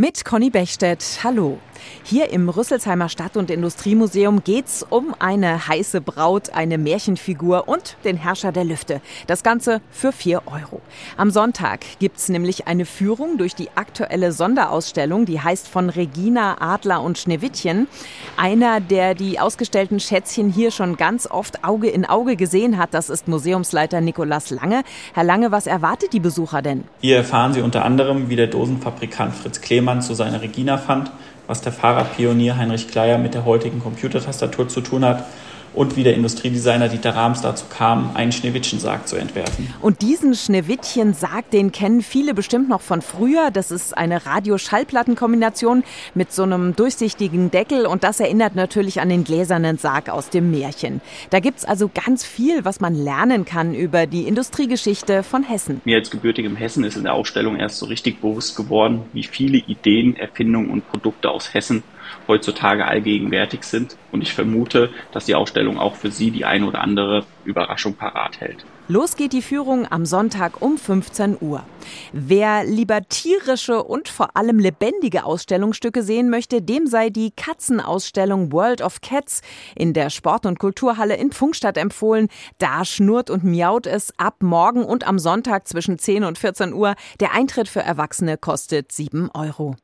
Mit Conny Bechstedt. Hallo. Hier im Rüsselsheimer Stadt- und Industriemuseum geht's um eine heiße Braut, eine Märchenfigur und den Herrscher der Lüfte. Das Ganze für 4 Euro. Am Sonntag gibt's nämlich eine Führung durch die aktuelle Sonderausstellung, die heißt von Regina Adler und Schneewittchen. Einer, der die ausgestellten Schätzchen hier schon ganz oft Auge in Auge gesehen hat, das ist Museumsleiter Nikolas Lange. Herr Lange, was erwartet die Besucher denn? Hier erfahren Sie unter anderem, wie der Dosenfabrikant Fritz Klemann Lehmann zu seiner Regina fand, was der Fahrradpionier Heinrich Kleier mit der heutigen Computertastatur zu tun hat und wie der Industriedesigner Dieter Rams dazu kam, einen Schneewittchensarg zu entwerfen. Und diesen Schneewittchensarg, den kennen viele bestimmt noch von früher. Das ist eine Radio-Schallplattenkombination mit so einem durchsichtigen Deckel und das erinnert natürlich an den gläsernen Sarg aus dem Märchen. Da gibt's also ganz viel, was man lernen kann über die Industriegeschichte von Hessen. Mir als gebürtigem Hessen ist in der Ausstellung erst so richtig bewusst geworden, wie viele Ideen, Erfindungen und Produkte aus Hessen heutzutage allgegenwärtig sind. Und ich vermute, dass die Ausstellung auch für Sie die eine oder andere Überraschung parat hält. Los geht die Führung am Sonntag um 15 Uhr. Wer lieber tierische und vor allem lebendige Ausstellungsstücke sehen möchte, dem sei die Katzenausstellung World of Cats in der Sport- und Kulturhalle in Pfungstadt empfohlen. Da schnurrt und miaut es ab morgen und am Sonntag zwischen 10 und 14 Uhr. Der Eintritt für Erwachsene kostet 7 Euro.